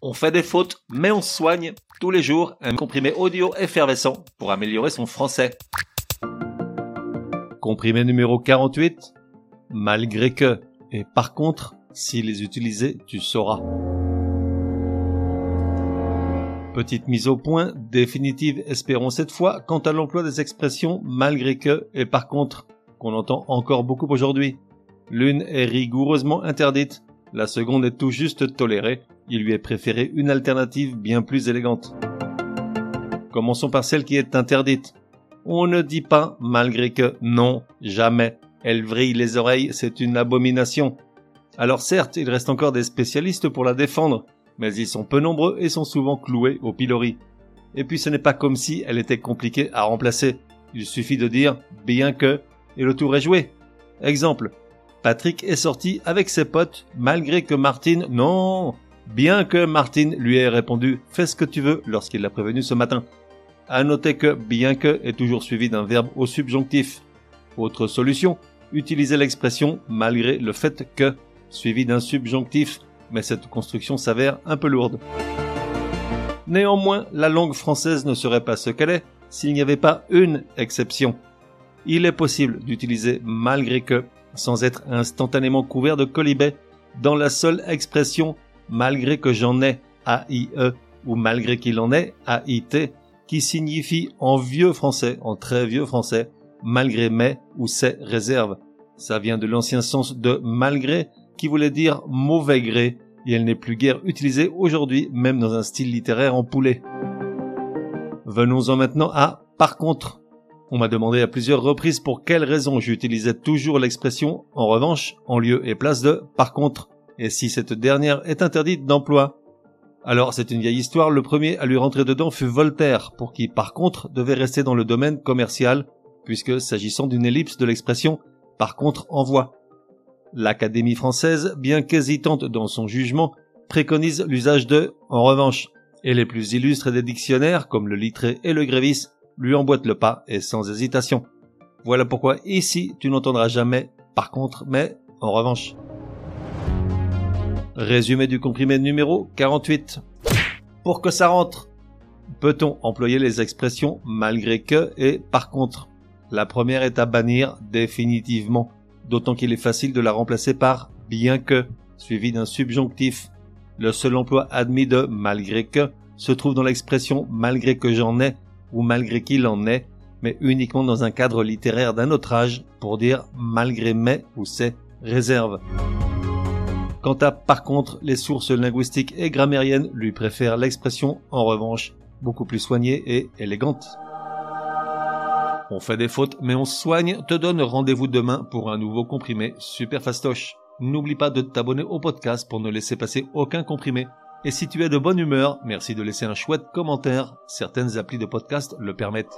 On fait des fautes, mais on soigne tous les jours un comprimé audio effervescent pour améliorer son français. Comprimé numéro 48. Malgré que. Et par contre, si les utiliser, tu sauras. Petite mise au point, définitive espérons cette fois, quant à l'emploi des expressions malgré que et par contre, qu'on entend encore beaucoup aujourd'hui. L'une est rigoureusement interdite, la seconde est tout juste tolérée, il lui est préféré une alternative bien plus élégante. Commençons par celle qui est interdite. On ne dit pas malgré que non, jamais. Elle vrille les oreilles, c'est une abomination. Alors certes, il reste encore des spécialistes pour la défendre, mais ils sont peu nombreux et sont souvent cloués au pilori. Et puis ce n'est pas comme si elle était compliquée à remplacer. Il suffit de dire bien que et le tour est joué. Exemple. Patrick est sorti avec ses potes malgré que Martine non bien que Martine lui ait répondu fais ce que tu veux lorsqu'il l'a prévenu ce matin. À noter que bien que est toujours suivi d'un verbe au subjonctif. Autre solution, utiliser l'expression malgré le fait que suivi d'un subjonctif mais cette construction s'avère un peu lourde. Néanmoins, la langue française ne serait pas ce qu'elle est s'il n'y avait pas une exception. Il est possible d'utiliser malgré que sans être instantanément couvert de colibet dans la seule expression malgré que j'en ai AIE ou malgré qu'il en ait AIT qui signifie en vieux français, en très vieux français, malgré mais ou ses réserves. Ça vient de l'ancien sens de malgré qui voulait dire mauvais gré, et elle n'est plus guère utilisée aujourd'hui, même dans un style littéraire en poulet. Venons-en maintenant à par contre. On m'a demandé à plusieurs reprises pour quelles raisons j'utilisais toujours l'expression en revanche en lieu et place de par contre, et si cette dernière est interdite d'emploi? Alors c'est une vieille histoire, le premier à lui rentrer dedans fut Voltaire, pour qui par contre devait rester dans le domaine commercial, puisque s'agissant d'une ellipse de l'expression par contre envoie. L'Académie française, bien qu'hésitante dans son jugement, préconise l'usage de en revanche, et les plus illustres des dictionnaires, comme le Littré et le Grévis, lui emboîtent le pas et sans hésitation. Voilà pourquoi ici tu n'entendras jamais par contre, mais en revanche. Résumé du comprimé numéro 48. Pour que ça rentre, peut-on employer les expressions malgré que et par contre? La première est à bannir définitivement d'autant qu'il est facile de la remplacer par bien que, suivi d'un subjonctif. Le seul emploi admis de malgré que se trouve dans l'expression malgré que j'en ai ou malgré qu'il en est, mais uniquement dans un cadre littéraire d'un autre âge pour dire malgré mes ou ses réserves. Quant à par contre, les sources linguistiques et grammairiennes lui préfèrent l'expression en revanche beaucoup plus soignée et élégante. On fait des fautes, mais on soigne, te donne rendez-vous demain pour un nouveau comprimé super fastoche. N'oublie pas de t'abonner au podcast pour ne laisser passer aucun comprimé. Et si tu es de bonne humeur, merci de laisser un chouette commentaire. Certaines applis de podcast le permettent.